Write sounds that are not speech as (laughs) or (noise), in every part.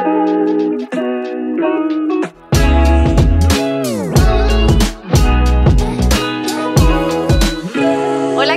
Hola,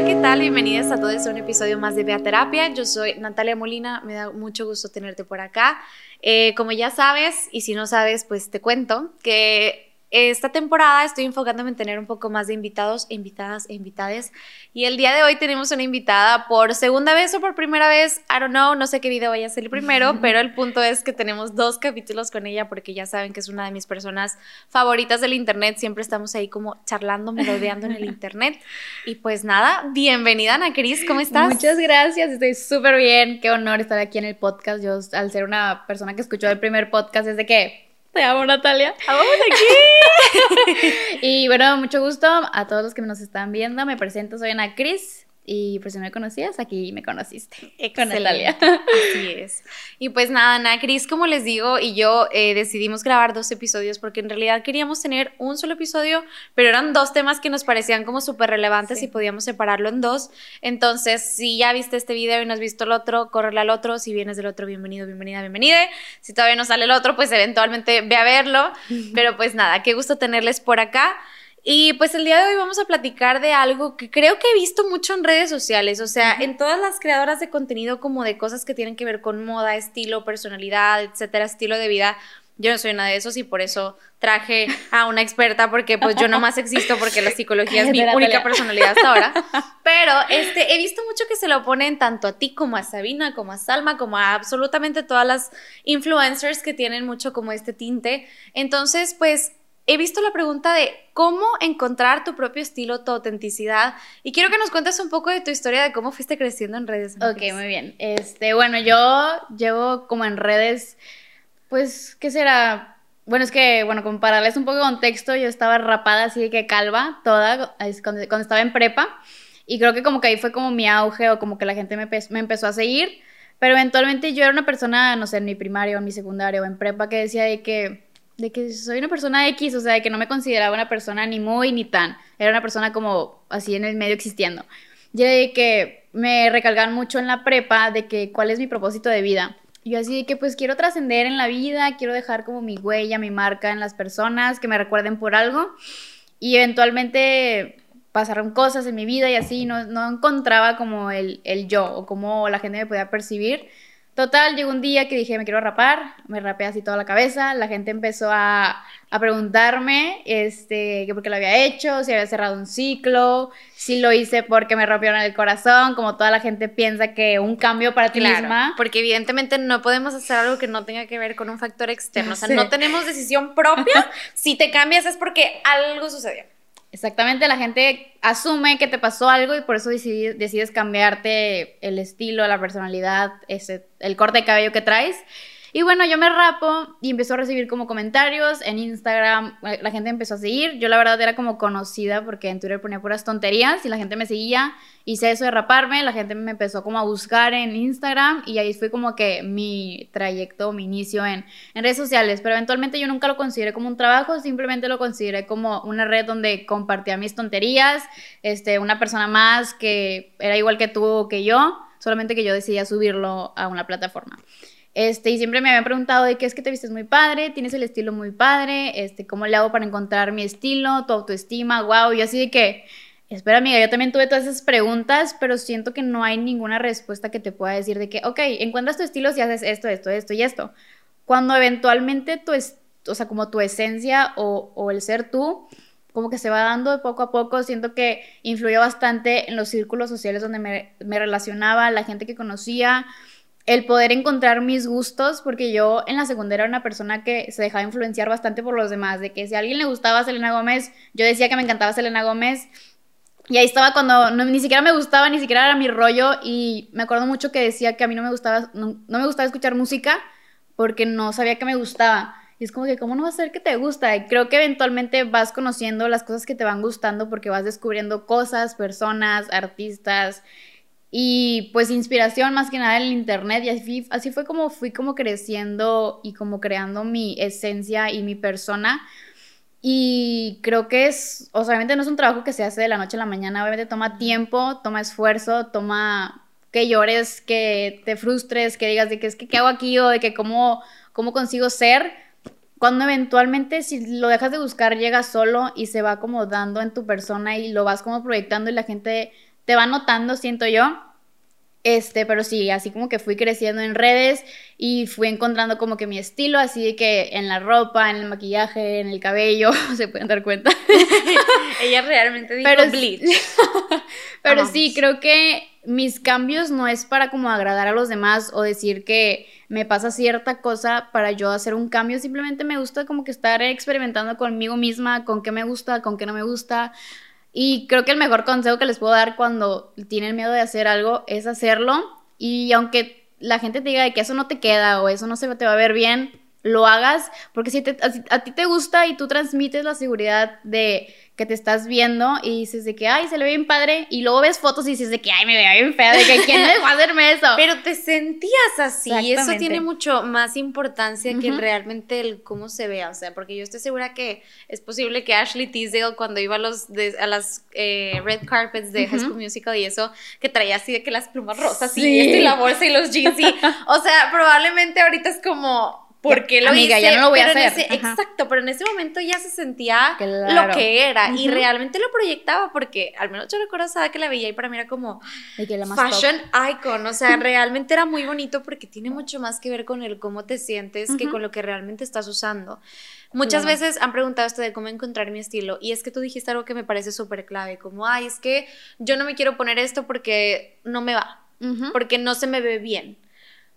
¿qué tal? Bienvenidas a todos a un episodio más de Beaterapia. Yo soy Natalia Molina, me da mucho gusto tenerte por acá. Eh, como ya sabes, y si no sabes, pues te cuento que esta temporada estoy enfocándome en tener un poco más de invitados, invitadas e invitades. Y el día de hoy tenemos una invitada por segunda vez o por primera vez. I don't know, no sé qué video vaya a ser el primero, (laughs) pero el punto es que tenemos dos capítulos con ella porque ya saben que es una de mis personas favoritas del internet. Siempre estamos ahí como charlando, merodeando en el (laughs) internet. Y pues nada, bienvenida Ana Cris, ¿cómo estás? Muchas gracias, estoy súper bien. Qué honor estar aquí en el podcast. Yo, al ser una persona que escuchó el primer podcast, desde que te amo, Natalia. ¡Vamos aquí! (laughs) (laughs) y bueno, mucho gusto a todos los que nos están viendo. Me presento, soy Ana Cris. Y por si no me conocías, aquí me conociste. (laughs) Excelente. (laughs) Así es. Y pues nada, Ana, Cris, como les digo, y yo eh, decidimos grabar dos episodios porque en realidad queríamos tener un solo episodio, pero eran dos temas que nos parecían como súper relevantes y podíamos separarlo en dos. Entonces, si ya viste este video y no has visto el otro, córrele al otro. Si vienes del otro, bienvenido, bienvenida, bienvenida. Si todavía no sale el otro, pues eventualmente ve a verlo. (laughs) Pero pues nada, qué gusto tenerles por acá. Y pues el día de hoy vamos a platicar de algo que creo que he visto mucho en redes sociales, o sea, en todas las creadoras de contenido como de cosas que tienen que ver con moda, estilo, personalidad, etcétera, estilo de vida. Yo no soy una de esos y por eso traje a una experta porque pues yo nomás existo porque la psicología es mi única personalidad hasta ahora. (laughs) Pero este he visto mucho que se lo ponen tanto a ti como a Sabina, como a Salma, como a absolutamente todas las influencers que tienen mucho como este tinte. Entonces, pues he visto la pregunta de cómo encontrar tu propio estilo, tu autenticidad. Y quiero que nos cuentes un poco de tu historia de cómo fuiste creciendo en redes. Ok, muy bien. Este, bueno, yo llevo como en redes, pues, ¿qué será? Bueno, es que, bueno, como para darles un poco de contexto, yo estaba rapada así de que calva, toda, cuando, estaba en prepa. Y creo que como que ahí fue como mi auge o como que la gente me, me empezó a seguir. Pero eventualmente yo era una persona, no sé, en mi primario, en mi secundario en prepa que decía de que de que soy una persona X, o sea, de que no me consideraba una persona ni muy ni tan, era una persona como así en el medio existiendo. Y de que me recalgan mucho en la prepa de que cuál es mi propósito de vida. Yo así de que pues quiero trascender en la vida, quiero dejar como mi huella, mi marca en las personas, que me recuerden por algo. Y eventualmente pasaron cosas en mi vida y así, no, no encontraba como el, el yo o cómo la gente me podía percibir. Total, llegó un día que dije, me quiero rapar, me rapé así toda la cabeza, la gente empezó a, a preguntarme, este, que por qué lo había hecho, si había cerrado un ciclo, si lo hice porque me rompieron el corazón, como toda la gente piensa que un cambio para ti misma. Porque evidentemente no podemos hacer algo que no tenga que ver con un factor externo, o sea, no tenemos decisión propia, (laughs) si te cambias es porque algo sucedió. Exactamente, la gente asume que te pasó algo y por eso decides, cambiarte el estilo, la personalidad, ese, el corte de cabello que traes. Y bueno, yo me rapo y empezó a recibir como comentarios en Instagram, la gente empezó a seguir, yo la verdad era como conocida porque en Twitter ponía puras tonterías y la gente me seguía, hice eso de raparme, la gente me empezó como a buscar en Instagram y ahí fue como que mi trayecto, mi inicio en, en redes sociales, pero eventualmente yo nunca lo consideré como un trabajo, simplemente lo consideré como una red donde compartía mis tonterías, este, una persona más que era igual que tú o que yo, solamente que yo decidía subirlo a una plataforma. Este, y siempre me habían preguntado de qué es que te vistes muy padre, tienes el estilo muy padre, este, cómo le hago para encontrar mi estilo, tu autoestima, wow, y así de que, espera amiga, yo también tuve todas esas preguntas, pero siento que no hay ninguna respuesta que te pueda decir de que, ok, encuentras tu estilo si haces esto, esto, esto y esto. Cuando eventualmente tu, o sea, como tu esencia o, o el ser tú, como que se va dando de poco a poco, siento que influyó bastante en los círculos sociales donde me, me relacionaba, la gente que conocía, el poder encontrar mis gustos, porque yo en la secundaria era una persona que se dejaba influenciar bastante por los demás, de que si a alguien le gustaba Selena Gómez, yo decía que me encantaba Selena Gómez, y ahí estaba cuando ni siquiera me gustaba, ni siquiera era mi rollo, y me acuerdo mucho que decía que a mí no me gustaba, no, me gustaba escuchar música, porque no sabía que me gustaba. Y es como que, ¿cómo no va a ser que te gusta? Y creo que eventualmente vas conociendo las cosas que te van gustando porque vas descubriendo cosas, personas, artistas, y pues inspiración más que nada en el internet y así, así fue como fui como creciendo y como creando mi esencia y mi persona. Y creo que es, o sea, obviamente no es un trabajo que se hace de la noche a la mañana, obviamente toma tiempo, toma esfuerzo, toma que llores, que te frustres, que digas de que es que qué hago aquí o de que cómo, cómo consigo ser, cuando eventualmente si lo dejas de buscar llega solo y se va acomodando en tu persona y lo vas como proyectando y la gente te va notando, siento yo. Este, pero sí, así como que fui creciendo en redes y fui encontrando como que mi estilo, así de que en la ropa, en el maquillaje, en el cabello, (laughs) se pueden dar cuenta. (laughs) Ella realmente dijo Pero- bleach. (laughs) Pero sí, creo que mis cambios no es para como agradar a los demás o decir que me pasa cierta cosa para yo hacer un cambio, simplemente me gusta como que estar experimentando conmigo misma, con qué me gusta, con qué no me gusta. Y creo que el mejor consejo que les puedo dar cuando tienen miedo de hacer algo es hacerlo. Y aunque la gente te diga que eso no te queda o eso no se te va a ver bien, lo hagas, porque si te- a, ti te gusta y tú transmites la seguridad de que te estás viendo y dices de que, ay, se le ve bien padre, y luego ves fotos y dices de que, ay, me veo bien fea, de que, ¿quién a hacerme eso? (laughs) Pero te sentías así, y eso tiene mucho más importancia que realmente el cómo se vea, o sea, porque yo estoy segura que es posible que Ashley Tisdale cuando iba a los de- a las eh, red carpets de High School. Musical y eso, que traía así de que las plumas rosas y Sí. esto y la bolsa y los jeans y, (laughs) o sea, probablemente ahorita es como ¿Por qué lo Amiga, hice? ya no lo voy a Pero hacer. ese- exacto, pero en ese momento ya se sentía Claro. lo que era y Ujú. realmente lo proyectaba porque al menos yo recuerdo esa que la veía y para mí era como, top. fashion icon, o sea, (laughs) realmente era muy bonito porque tiene mucho más que ver con el cómo te sientes que con lo que realmente estás usando. Muchas Claro. veces han preguntado esto de cómo encontrar mi estilo y es que tú dijiste algo que me parece súper clave, como, ay, es que yo no me quiero poner esto porque no me va, porque no se me ve bien.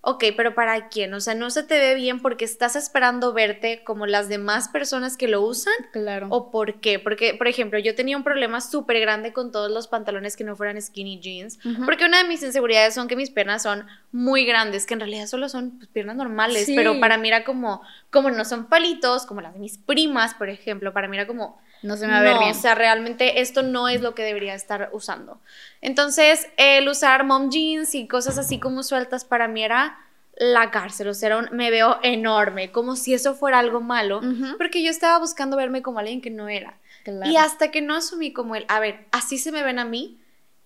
Ok, pero ¿para quién? O sea, no se te ve bien porque estás esperando verte como las demás personas que lo usan Claro. ¿O por qué? Porque, por ejemplo, yo tenía un problema súper grande con todos los pantalones que no fueran skinny jeans. Porque una de mis inseguridades son que mis piernas son muy grandes, que en realidad solo son pues, piernas normales. Sí. Pero para mí era como, como no son palitos, como las de mis primas, por ejemplo, para mí era como, no se me va a ver no, bien. o sea, realmente esto no es lo que debería estar usando. Entonces, el usar mom jeans y cosas así como sueltas para mí era la cárcel, o sea, un- me veo enorme, como si eso fuera algo malo, porque yo estaba buscando verme como alguien que no era. Claro. Y hasta que no asumí como el, a ver, así se me ven a mí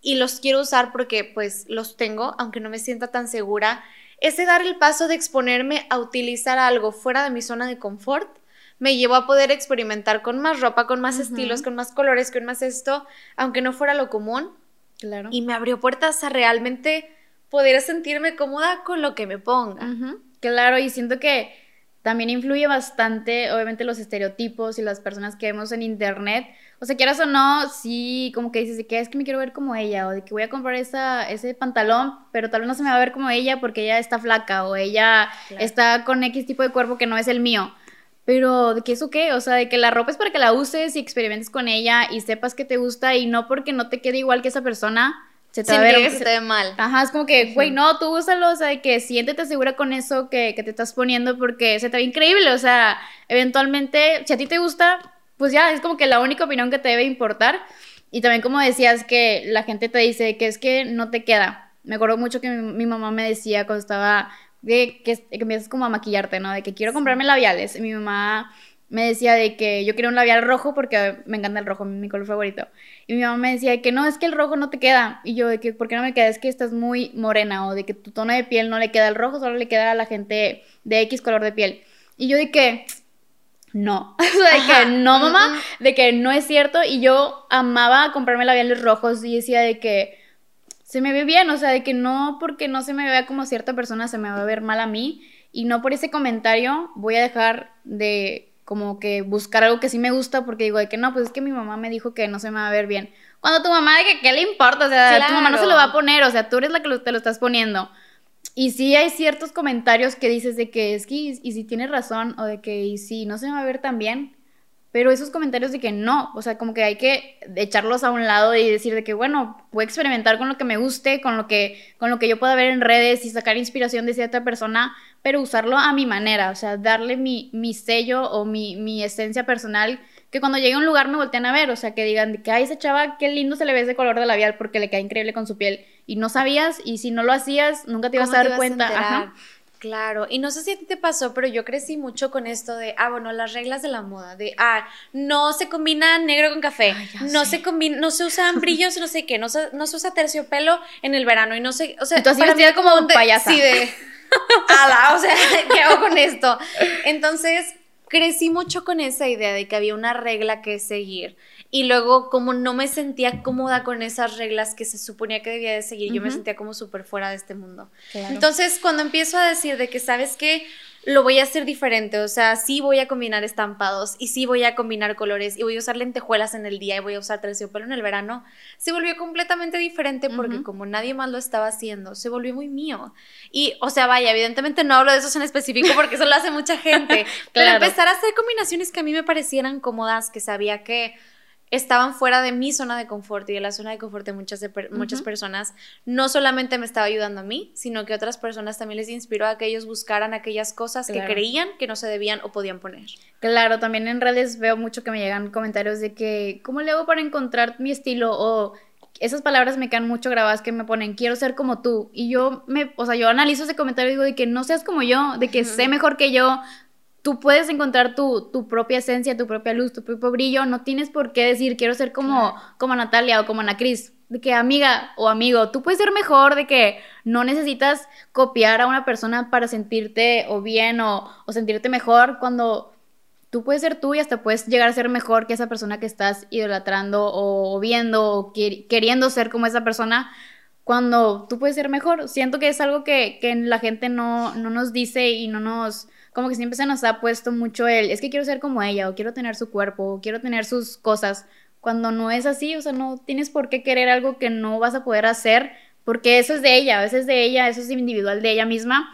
y los quiero usar porque pues los tengo, aunque no me sienta tan segura, ese dar el paso de exponerme a utilizar algo fuera de mi zona de confort me llevó a poder experimentar con más ropa, con más estilos, con más colores, con más esto, aunque no fuera lo común, Claro. y me abrió puertas a realmente poder sentirme cómoda con lo que me ponga. Claro, y siento que también influye bastante, obviamente, los estereotipos y las personas que vemos en internet. O sea, quieras o no, sí, como que dices de que es que me quiero ver como ella, o de que voy a comprar esa, ese pantalón, pero tal vez no se me va a ver como ella porque ella está flaca, o ella Claro. está con X tipo de cuerpo que no es el mío. Pero, ¿de qué eso qué? O sea, de que la ropa es para que la uses y experimentes con ella y sepas que te gusta y no porque no te quede igual que esa persona, se te va a ver... que se te ve mal. Ajá, es como que, güey, no, tú úsalo, o sea, de que siéntete segura con eso que, que te estás poniendo porque se te ve increíble, o sea, eventualmente, si a ti te gusta, pues ya, es como que la única opinión que te debe importar. Y también como decías que la gente te dice que es que no te queda. Me acuerdo mucho que mi, mi mamá me decía cuando estaba, de que, que empiezas como a maquillarte, ¿no? De que quiero comprarme labiales. Y mi mamá me decía de que yo quería un labial rojo porque me encanta el rojo, mi color favorito. Y mi mamá me decía que no, es que el rojo no te queda. Y yo de que, ¿por qué no me queda? Es que estás muy morena o de que tu tono de piel no le queda el rojo, solo le queda a la gente de X color de piel. Y yo de que, no, (laughs) o sea, de Ajá. que no, mamá, Mm, de que no es cierto. Y yo amaba comprarme labiales rojos y decía de que se me ve bien, o sea, de que no porque no se me vea como cierta persona se me va a ver mal a mí. Y no por ese comentario voy a dejar de como que buscar algo que sí me gusta porque digo de que no, pues es que mi mamá me dijo que no se me va a ver bien. Cuando tu mamá de que qué le importa, o sea, tu mamá no se lo va a Claro. poner, o sea, tú eres la que lo- te lo estás poniendo. Y sí hay ciertos comentarios que dices de que es que y, y si tienes razón o de que y si no se me va a ver tan bien, pero esos comentarios de que no, o sea, como que hay que echarlos a un lado y decir de que bueno, voy a experimentar con lo que me guste, con lo que con lo que yo pueda ver en redes y sacar inspiración de cierta persona, pero usarlo a mi manera, o sea, darle mi, mi sello o mi, mi esencia personal que cuando llegue a un lugar me voltean a ver, o sea, que digan de que, ay, esa chava, qué lindo se le ve ese color de labial porque le queda increíble con su piel. Y no sabías, y si no lo hacías, nunca te ibas ¿Cómo a dar ibas cuenta. Ajá. Claro, y no sé si a ti te pasó, pero yo crecí mucho con esto de, ah, bueno, las reglas de la moda, de, ah, no se combina negro con café, no se combina, no se usan (laughs) brillos, no sé qué, no se, no se usa terciopelo en el verano y no sé, o sea, así vestida como un payasa. Sí, de, (laughs) ala, o sea, (laughs) ¿qué hago con esto? Entonces, crecí mucho con esa idea de que había una regla que seguir. Y luego, como no me sentía cómoda con esas reglas que se suponía que debía de seguir, yo me sentía como súper fuera de este mundo. Entonces, cuando empiezo a decir de que, ¿sabes qué? lo voy a hacer diferente, o sea, sí voy a combinar estampados y sí voy a combinar colores y voy a usar lentejuelas en el día y voy a usar terciopelo en el verano, se volvió completamente diferente porque como nadie más lo estaba haciendo, se volvió muy mío. Y, o sea, vaya, evidentemente no hablo de eso en específico porque eso lo hace mucha gente, (laughs) pero empezar a hacer combinaciones que a mí me parecieran cómodas, que sabía que estaban fuera de mi zona de confort y de la zona de confort de muchas, muchas personas, no solamente me estaba ayudando a mí, sino que otras personas también les inspiró a que ellos buscaran aquellas cosas que creían que no se debían o podían poner. Claro, también en redes veo mucho que me llegan comentarios de que, ¿cómo le hago para encontrar mi estilo? O esas palabras me quedan mucho grabadas que me ponen, quiero ser como tú. Y yo me, o sea, yo analizo ese comentario y digo de que no seas como yo, de que (laughs) sé mejor que yo, tú puedes encontrar tu, tu, propia esencia, tu propia luz, tu propio brillo. No tienes por qué decir, quiero ser como, como Natalia o como Ana Cris. De que amiga o amigo, tú puedes ser mejor, de que no necesitas copiar a una persona para sentirte o bien o, o sentirte mejor cuando tú puedes ser tú y hasta puedes llegar a ser mejor que esa persona que estás idolatrando o viendo o queriendo ser como esa persona cuando tú puedes ser mejor. Siento que es algo que, que la gente no, no nos dice y no nos como que siempre se nos ha puesto mucho el, es que quiero ser como ella, o quiero tener su cuerpo, o quiero tener sus cosas, cuando no es así, o sea, no tienes por qué querer algo que no vas a poder hacer, porque eso es de ella, a veces de ella, eso es individual de ella misma,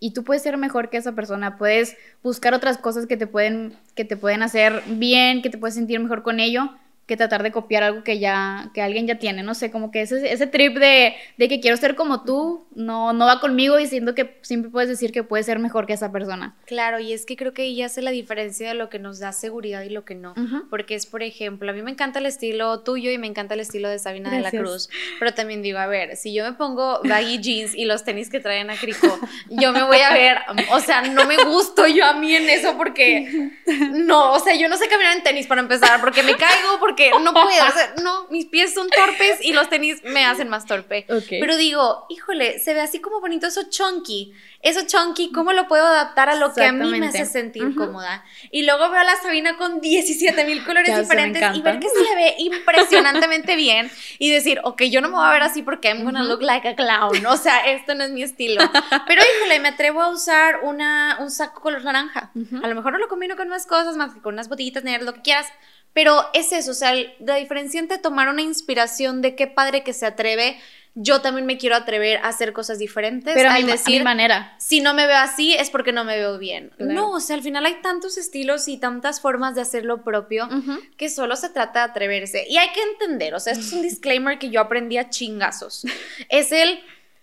y tú puedes ser mejor que esa persona, puedes buscar otras cosas que te pueden, que te pueden hacer bien, que te puedes sentir mejor con ello, que tratar de copiar algo que ya, que alguien ya tiene, no sé, como que ese, ese trip de, de que quiero ser como tú, no, no va conmigo diciendo que siempre puedes decir que puedes ser mejor que esa persona. Claro, y es que creo que ella hace la diferencia de lo que nos da seguridad y lo que no, porque es, por ejemplo, a mí me encanta el estilo tuyo y me encanta el estilo de Sabina de la Cruz, pero también digo, a ver, si yo me pongo baggy jeans y los tenis que traen a Crico, yo me voy a ver, o sea, no me gusto yo a mí en eso porque, (laughs) no, o sea, yo no sé caminar en tenis para empezar, porque me caigo, porque no puedo hacer, no, mis pies son torpes y los tenis me hacen más torpe. Pero digo, híjole, se ve así como bonito eso chunky. Eso chunky, ¿cómo lo puedo adaptar a lo que a mí me hace sentir cómoda? Y luego veo a la Sabina con 17 mil colores diferentes y ver que se le ve impresionantemente bien y decir, ok, yo no me voy a ver así porque I'm gonna look like a clown. O sea, esto no es mi estilo. Pero híjole, me atrevo a usar una, un saco color naranja. A lo mejor no lo combino con más cosas, más que con unas botitas negras, lo que quieras pero es eso, o sea, la diferencia entre tomar una inspiración de qué padre que se atreve, yo también me quiero atrever a hacer cosas diferentes. Pero a decir, manera. Si no me veo así es porque no me veo bien. No, o sea, al final hay tantos estilos y tantas formas de hacer lo propio que solo se trata de atreverse. Y hay que entender, o sea, esto es un (laughs) disclaimer que yo aprendí a chingazos. es el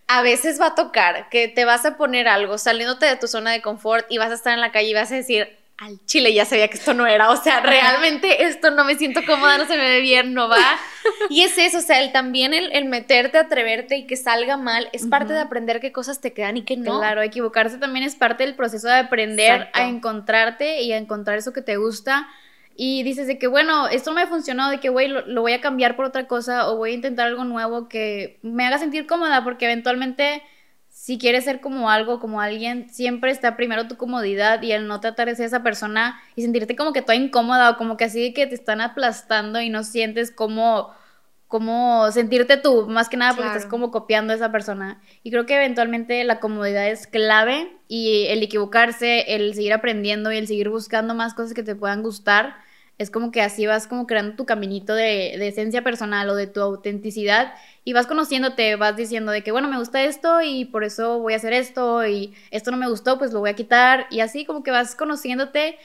a veces va a tocar que te vas a poner algo saliéndote de tu zona de confort y vas a estar en la calle y vas a decir, al chile ya sabía que esto no era, o sea, realmente esto no me siento cómoda, no se me ve bien, no va. (laughs) Y es eso, o sea, el, también el, meterte, atreverte y que salga mal es parte de aprender qué cosas te quedan y qué no. Claro, equivocarse también es parte del proceso de aprender a encontrarte y a encontrar eso que te gusta. Y dices de que, bueno, esto no me funcionó, de que, güey, lo, lo voy a cambiar por otra cosa o voy a intentar algo nuevo que me haga sentir cómoda porque eventualmente si quieres ser como algo, como alguien, siempre está primero tu comodidad y el no tratar de ser esa persona y sentirte como que toda incómoda o como que así de que te están aplastando y no sientes como, como sentirte tú, más que nada porque estás como copiando a esa persona. Y creo que eventualmente la comodidad es clave y el equivocarse, el seguir aprendiendo y el seguir buscando más cosas que te puedan gustar es como que así vas como creando tu caminito de, de, esencia personal o de tu autenticidad y vas conociéndote, vas diciendo de que, bueno, me gusta esto y por eso voy a hacer esto y esto no me gustó, pues lo voy a quitar y así como que vas conociéndote.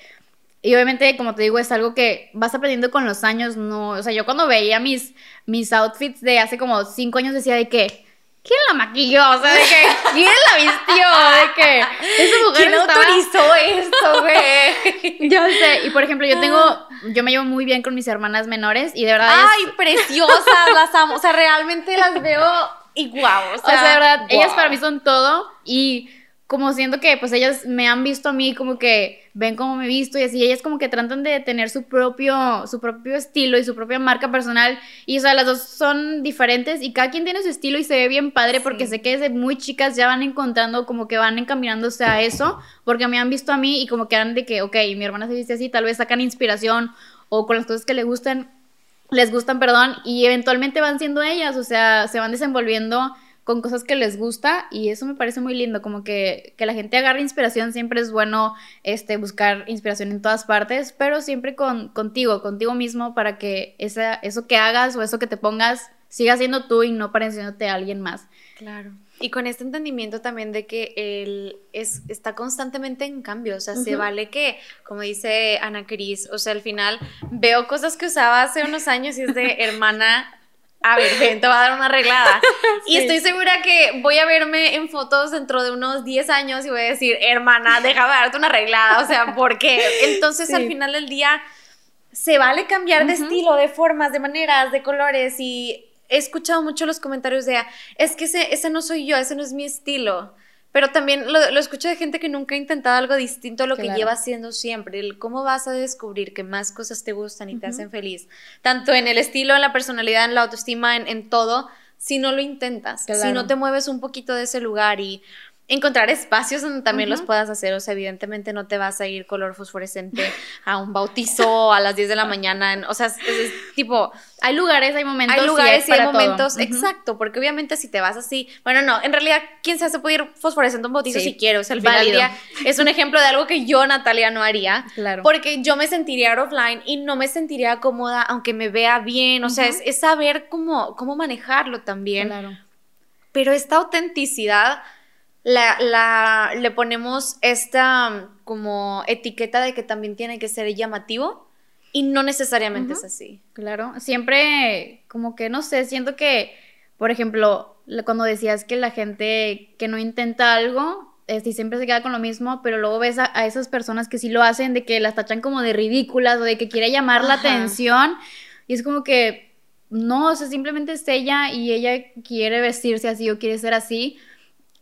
Y obviamente, como te digo, es algo que vas aprendiendo con los años, no, o sea, yo cuando veía mis, mis outfits de hace como cinco años decía de que, ¿Quién la maquilló? O sea, de que, ¿quién la vistió? De que, esa mujer ¿Quién autorizó esto, güey? (laughs) yo sé, y por ejemplo, yo tengo, yo me llevo muy bien con mis hermanas menores y de verdad ¡Ay, preciosas! Las amo, o sea, realmente las veo y guau, o sea, de verdad, ellas para mí son todo y como siento que pues ellas me han visto a mí como que ven cómo me visto y así. Ellas como que tratan de tener su propio su propio estilo y su propia marca personal. Y o sea las dos son diferentes y cada quien tiene su estilo y se ve bien padre porque sé que desde muy chicas ya van encontrando como que van encaminándose a eso porque me han visto a mí y como que han de que ok mi hermana se viste así tal vez sacan inspiración o con las cosas que le gustan les gustan perdón y eventualmente van siendo ellas o sea se van desenvolviendo con cosas que les gusta y eso me parece muy lindo, como que, que la gente agarre inspiración, siempre es bueno este, buscar inspiración en todas partes, pero siempre con, contigo, contigo mismo, para que esa, eso que hagas o eso que te pongas siga siendo tú y no pareciéndote a alguien más. Claro. Y con este entendimiento también de que él es, está constantemente en cambio, o sea, se vale que, como dice Ana Cris, o sea, al final veo cosas que usaba hace unos años y es de (laughs) hermana, a ver, ven, te va a dar una arreglada. (laughs) Y estoy segura que voy a verme en fotos dentro de unos 10 años y voy a decir, hermana, déjame darte una arreglada. O sea, ¿por qué? Entonces, al final del día, se vale cambiar de estilo, de formas, de maneras, de colores. Y he escuchado mucho los comentarios de, es que ese, ese no soy yo, ese no es mi estilo. Pero también lo, escucho de gente que nunca ha intentado algo distinto a lo que lleva haciendo siempre. El cómo vas a descubrir que más cosas te gustan y te hacen feliz. Tanto en el estilo, en la personalidad, en la autoestima, en, en todo, si no lo intentas. Si no te mueves un poquito de ese lugar y encontrar espacios donde también los puedas hacer. O sea, evidentemente no te vas a ir color fosforescente a un bautizo a las 10 de la mañana. o sea, es, tipo. Hay lugares, hay momentos. Hay lugares y hay, momentos. Exacto, porque obviamente si te vas así. Bueno, no, en realidad, ¿quién se hace puede ir fosforescente a un bautizo si quiere? O sea, al final del día es un ejemplo de algo que yo, Natalia, no haría. Claro. Porque yo me sentiría offline y no me sentiría cómoda, aunque me vea bien. O sea, es, es, saber cómo, cómo manejarlo también. Claro. Pero esta autenticidad la, le ponemos esta mm, como etiqueta de que también tiene que ser llamativo y no necesariamente es así. Claro, siempre como que no sé, siento que, por ejemplo, cuando decías que la gente que no intenta algo, este, siempre se queda con lo mismo, pero luego ves a, esas personas que sí lo hacen, de que las tachan como de ridículas o de que quiere llamar la atención y es como que no, o sea, simplemente es ella y ella quiere vestirse así o quiere ser así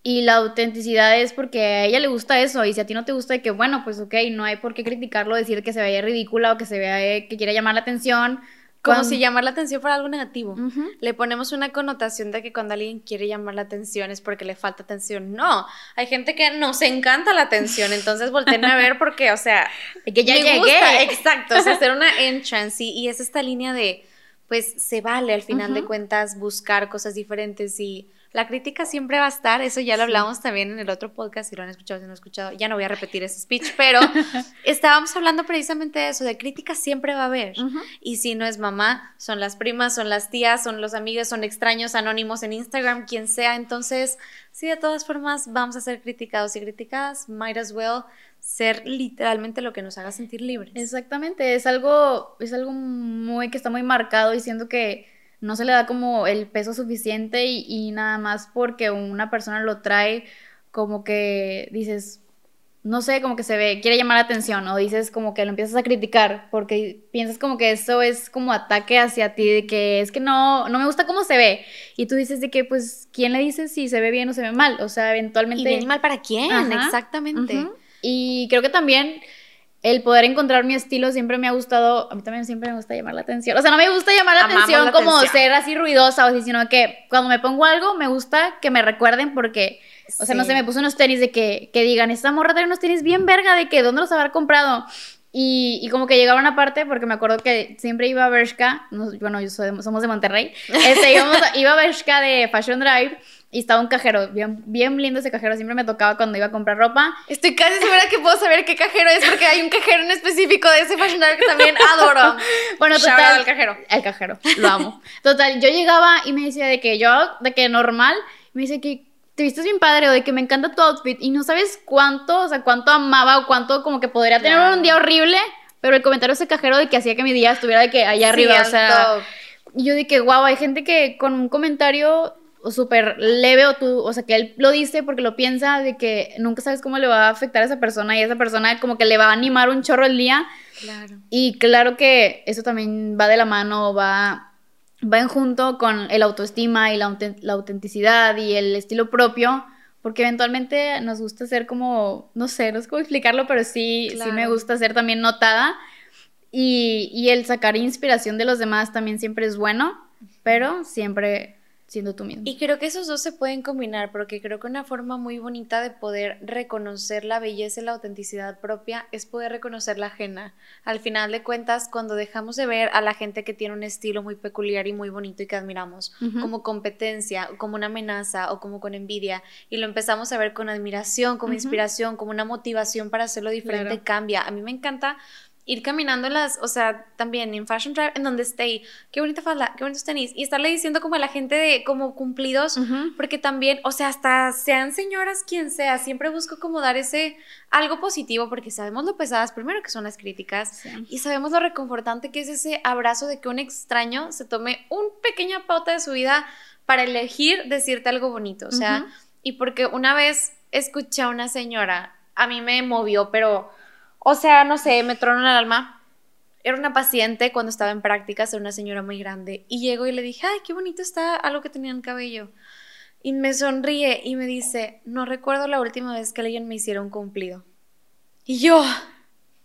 y la autenticidad es porque a ella le gusta eso. Y si a ti no te gusta, que bueno, pues ok, no hay por qué criticarlo, decir que se vea ridícula o que se vea eh, que quiere llamar la atención. Como si llamar la atención fuera algo negativo. Le ponemos una connotación de que cuando alguien quiere llamar la atención es porque le falta atención. No, hay gente que nos encanta la atención, entonces volteen a ver porque, o sea, (laughs) que ya llegué. exacto, o sea, hacer una entrance y, y es esta línea de, pues se vale al final de cuentas buscar cosas diferentes y la crítica siempre va a estar, eso ya lo hablamos también en el otro podcast, si lo han escuchado, si no han escuchado, ya no voy a repetir ese speech, pero (laughs) estábamos hablando precisamente de eso, de crítica siempre va a haber. Y si no es mamá, son las primas, son las tías, son los amigos, son extraños anónimos en Instagram, quien sea. Entonces, sí, de todas formas, vamos a ser criticados y criticadas, might as well ser literalmente lo que nos haga sentir libres. Exactamente, es algo, es algo muy que está muy marcado diciendo que no se le da como el peso suficiente y, nada más porque una persona lo trae como que dices, no sé, como que se ve, quiere llamar la atención o dices como que lo empiezas a criticar porque piensas como que eso es como ataque hacia ti, de que es que no, no me gusta cómo se ve. Y tú dices de que pues, ¿quién le dice si se ve bien o se ve mal? O sea, eventualmente... ¿Y bien mal para quién? Exactamente. Y creo que también el poder encontrar mi estilo siempre me ha gustado, a mí también siempre me gusta llamar la atención. O sea, no me gusta llamar la atención como ser así ruidosa o así, sino que cuando me pongo algo me gusta que me recuerden porque, o sea, no sé, me puse unos tenis de que, que digan, esta morra tiene unos tenis bien verga de que, ¿dónde los habrá comprado? Y, y, como que llegaba una parte, porque me acuerdo que siempre iba a Bershka, bueno, yo somos de Monterrey, (laughs) este, iba a Bershka de Fashion Drive y estaba un cajero, bien, bien lindo ese cajero, siempre me tocaba cuando iba a comprar ropa. Estoy casi segura que puedo saber qué cajero es porque hay un cajero en específico de ese fashion que también adoro. (laughs) bueno, total. el cajero. El cajero, lo amo. Total, yo llegaba y me decía de que yo, de que normal, me dice que te vistes bien padre o de que me encanta tu outfit y no sabes cuánto, o sea, cuánto amaba o cuánto como que podría tener un día horrible, pero el comentario ese cajero de que hacía que mi día estuviera de que allá arriba, o sea... Y yo de que, wow, hay gente que con un comentario súper leve o tú, o sea, que él lo dice porque lo piensa de que nunca sabes cómo le va a afectar a esa persona y esa persona como que le va a animar un chorro el día. Claro. Y claro que eso también va de la mano, va, va en junto con el autoestima y la, la autenticidad y el estilo propio, porque eventualmente nos gusta ser como, no sé, no sé cómo explicarlo, pero sí, sí me gusta ser también notada. Y, y el sacar inspiración de los demás también siempre es bueno, pero siempre siendo tú mismo. Y creo que esos dos se pueden combinar porque creo que una forma muy bonita de poder reconocer la belleza y la autenticidad propia es poder reconocer la ajena. Al final de cuentas, cuando dejamos de ver a la gente que tiene un estilo muy peculiar y muy bonito y que admiramos como competencia, como una amenaza o como con envidia y lo empezamos a ver con admiración, como inspiración, como una motivación para hacerlo diferente, cambia. A mí me encanta ir caminando las, o sea, también en Fashion Drive, en donde esté, qué bonita falda, qué bonitos tenis, y estarle diciendo como a la gente de como cumplidos, porque también, o sea, hasta sean señoras quien sea, siempre busco como dar ese algo positivo, porque sabemos lo pesadas, primero que son las críticas, y sabemos lo reconfortante que es ese abrazo de que un extraño se tome un pequeña pauta de su vida para elegir decirte algo bonito, o sea, y porque una vez escuché a una señora, a mí me movió, pero o sea, no sé, me tronó el alma. Era una paciente cuando estaba en prácticas, era una señora muy grande. Y llego y le dije, ay, qué bonito está algo que tenía en cabello. Y me sonríe y me dice, no recuerdo la última vez que alguien me hiciera un cumplido. Y yo,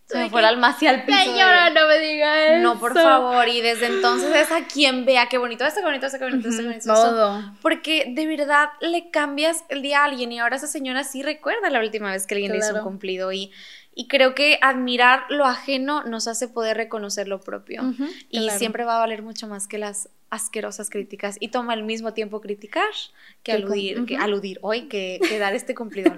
se me fue el alma hacia el piso. Señora, no me diga eso. No, por favor. Y desde entonces es a quien vea qué bonito, este bonito, este bonito, este bonito. Todo. porque de verdad le cambias el día a alguien y ahora esa señora sí recuerda la última vez que alguien le hizo un cumplido y y creo que admirar lo ajeno nos hace poder reconocer lo propio. y siempre va a valer mucho más que las asquerosas críticas. Y toma al mismo tiempo criticar que aludir, que aludir hoy, que, dar este cumplido.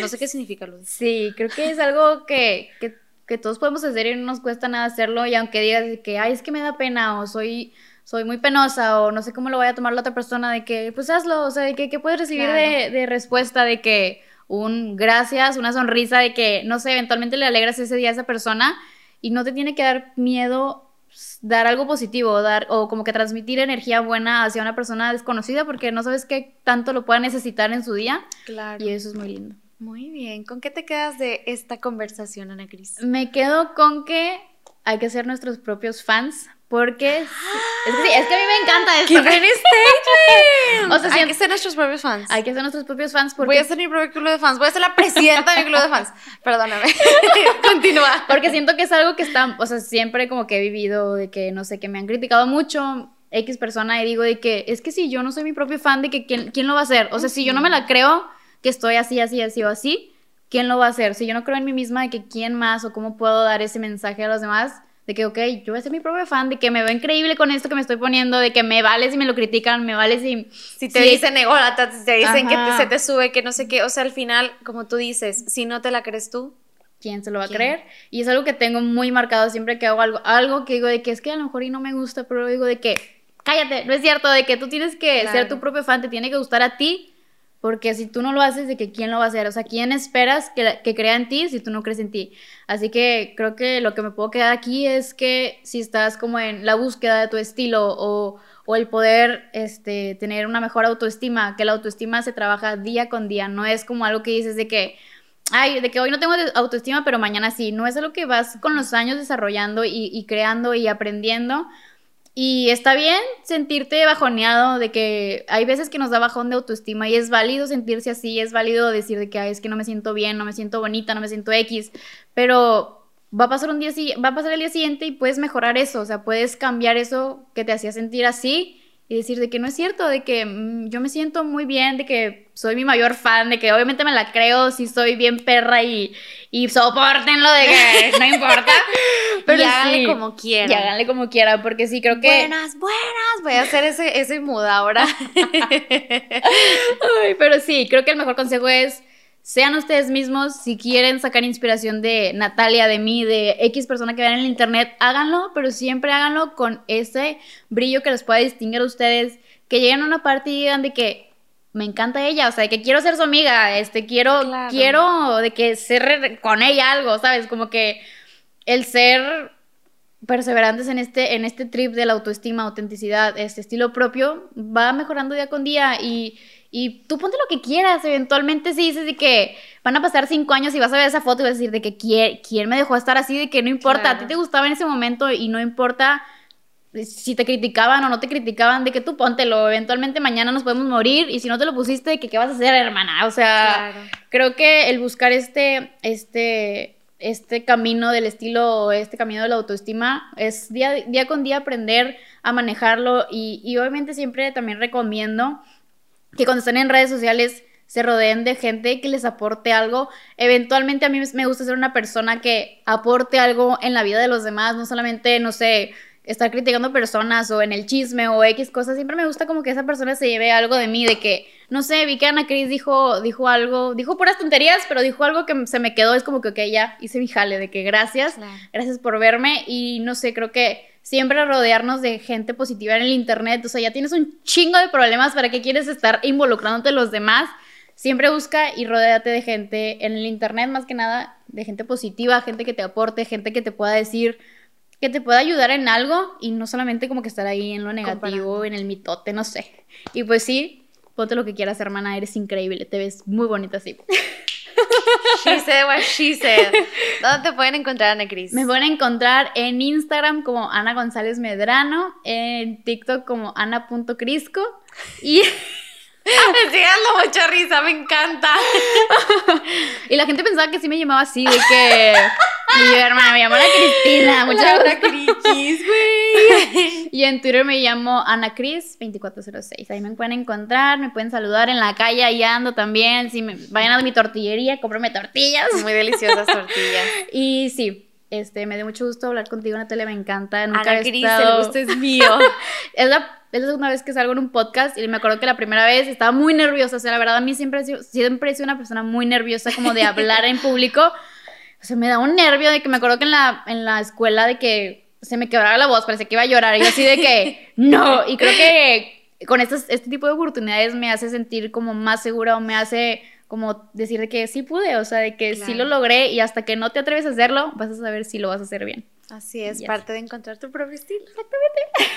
no, sé qué significa aludir. Sí, creo que es algo que, que, que, todos podemos hacer y no nos cuesta nada hacerlo. Y aunque digas que, ay, es que me da pena o soy soy muy penosa o no sé cómo lo voy a tomar la otra persona, de que, pues hazlo, o sea, de que, que puedes recibir de, de respuesta, de que, un gracias, una sonrisa de que, no sé, eventualmente le alegras ese día a esa persona y no te tiene que dar miedo dar algo positivo, dar o como que transmitir energía buena hacia una persona desconocida porque no sabes qué tanto lo pueda necesitar en su día. Claro. Y eso es muy lindo. Muy bien. ¿Con qué te quedas de esta conversación, Ana Cris? Me quedo con que hay que ser nuestros propios fans porque es, que sí, es que a mí me encanta esto. ¡Qué buen (laughs) statement! O sea, hay que ser nuestros propios fans. Hay que ser nuestros propios fans porque... Voy a ser mi propio club de fans. Voy a ser la presidenta de mi club de fans. (laughs) Perdóname. (laughs) Continúa. Porque siento que es algo que está... O sea, siempre como que he vivido de que, no sé, que me han criticado mucho X persona y digo de que es que si yo no soy mi propio fan, de que ¿quién, quién lo va a hacer? O sea, si yo no me la creo que estoy así, así, así o así, ¿quién lo va a hacer? Si yo no creo en mí misma de que quién más o cómo puedo dar ese mensaje a los demás de que, ok, yo voy a ser mi propio fan, de que me veo increíble con esto que me estoy poniendo, de que me vale si me lo critican, me vale si... Si te dicen ególata, te dicen que se te sube, que no sé qué, o sea, al final, como tú dices, si no te la crees tú, ¿quién se lo va a creer? Y es algo que tengo muy marcado siempre que hago algo, algo que digo de que es que a lo mejor y no me gusta, pero digo de que, cállate, no es cierto, de que tú tienes que ser tu propio fan, te tiene que gustar a ti porque si tú no lo haces, ¿de que quién lo va a hacer? O sea, ¿quién esperas que, que, crea en ti si tú no crees en ti? Así que creo que lo que me puedo quedar aquí es que si estás como en la búsqueda de tu estilo o, o el poder este, tener una mejor autoestima, que la autoestima se trabaja día con día, no es como algo que dices de que, ay, de que hoy no tengo autoestima, pero mañana sí, no es algo que vas con los años desarrollando y, y creando y aprendiendo y está bien sentirte bajoneado de que hay veces que nos da bajón de autoestima y es válido sentirse así, es válido decir de que es que no me siento bien, no me siento bonita, no me siento X, pero va a pasar un día va a pasar el día siguiente y puedes mejorar eso, o sea, puedes cambiar eso que te hacía sentir así y decir de que no es cierto, de que mm, yo me siento muy bien, de que soy mi mayor fan, de que obviamente me la creo si soy bien perra y, y soportenlo de que (laughs) no importa. Pero y háganle como quieran. Y háganle como quieran, porque sí creo que. Buenas, buenas. Voy a hacer ese, ese mood ahora. (laughs) Ay, pero sí, creo que el mejor consejo es sean ustedes mismos, si quieren sacar inspiración de Natalia, de mí, de X persona que vean en el internet, háganlo, pero siempre háganlo con ese brillo que les pueda distinguir a ustedes, que lleguen a una parte y digan de que me encanta ella, o sea, de que quiero ser su amiga, este, quiero, quiero de que ser con ella algo, ¿sabes? Como que el ser perseverantes en este, en este trip de la autoestima, autenticidad, este estilo propio, va mejorando día con día y y tú ponte lo que quieras, eventualmente si dices de que van a pasar cinco años y vas a ver esa foto y vas a decir de que quién, quién me dejó estar así, de que no importa, a ti te gustaba en ese momento y no importa si te criticaban o no te criticaban, de que tú póntelo, eventualmente mañana nos podemos morir y si no te lo pusiste, que qué vas a hacer, hermana. O sea, creo que el buscar este, este, este camino del estilo, este camino de la autoestima, es día, día con día aprender a manejarlo y, y obviamente siempre también recomiendo que cuando estén en redes sociales se rodeen de gente que les aporte algo. Eventualmente a mí me gusta ser una persona que aporte algo en la vida de los demás, no solamente, no sé, estar criticando personas o en el chisme o X cosas, siempre me gusta como que esa persona se lleve algo de mí, de que, no sé, vi que Ana Cris dijo, dijo algo, dijo puras tonterías, pero dijo algo que se me quedó, es como que, ok, ya hice mi jale, de que gracias, gracias por verme y no sé, creo que siempre rodearnos de gente positiva en el internet, o sea, ya tienes un chingo de problemas, ¿para qué quieres estar involucrándote los demás? Siempre busca y rodéate de gente en el internet, más que nada, de gente positiva, gente que te aporte, gente que te pueda decir, que te pueda ayudar en algo y no solamente como que estar ahí en lo negativo, en el mitote, no sé. Y pues sí, ponte lo que quieras, hermana, eres increíble, te ves muy bonita así. (laughs) She (laughs) said what she said. ¿Dónde te pueden encontrar, Ana Cris? Me pueden encontrar en Instagram como Ana González Medrano, en TikTok como ana.crisco y... (laughs) (laughs) Me sigue dando mucha risa, me encanta. y la gente pensaba que sí me llamaba así, de que... Yo, hermana, me llamo Ana Cristina. Muchas gracias. güey. (laughs) y en Twitter me llamo Ana Cris 2406. Ahí me pueden encontrar, me pueden saludar en la calle, ahí ando también. Si me vayan a mi tortillería, cómprame tortillas. Muy deliciosas tortillas. (laughs) y sí, este, me dio mucho gusto hablar contigo, Natalia, me encanta. Nunca Ana Cris, el gusto es mío. (laughs) es la es la segunda vez que salgo en un podcast y me acuerdo que la primera vez estaba muy nerviosa. O sea, la verdad, a mí siempre he sido, siempre he sido una persona muy nerviosa como de hablar en público. O sea, me da un nervio de que me acuerdo que en la, en la escuela de que se me quebraba la voz, parecía que iba a llorar. Y yo así de que, (laughs) no. Y creo que con estos, este tipo de oportunidades me hace sentir como más segura o me hace como decir de que sí pude, o sea, de que sí lo logré y hasta que no te atreves a hacerlo, vas a saber si lo vas a hacer bien. Así es, parte de encontrar tu propio estilo. Exactamente.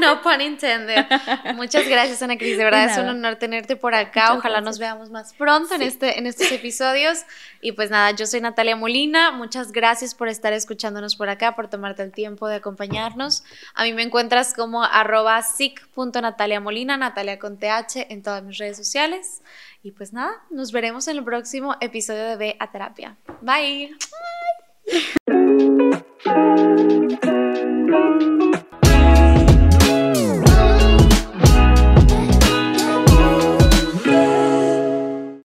no pun intended. Muchas gracias, Ana Cris. De verdad es un honor tenerte por acá. Ojalá nos veamos más pronto en, este, en estos episodios. Y pues nada, yo soy Natalia Molina. Muchas gracias por estar escuchándonos por acá, por tomarte el tiempo de acompañarnos. A mí me encuentras como arroba Molina, Natalia con TH en todas mis redes sociales. Y pues nada, nos veremos en el próximo episodio de B a Terapia. Bye. Bye. thank you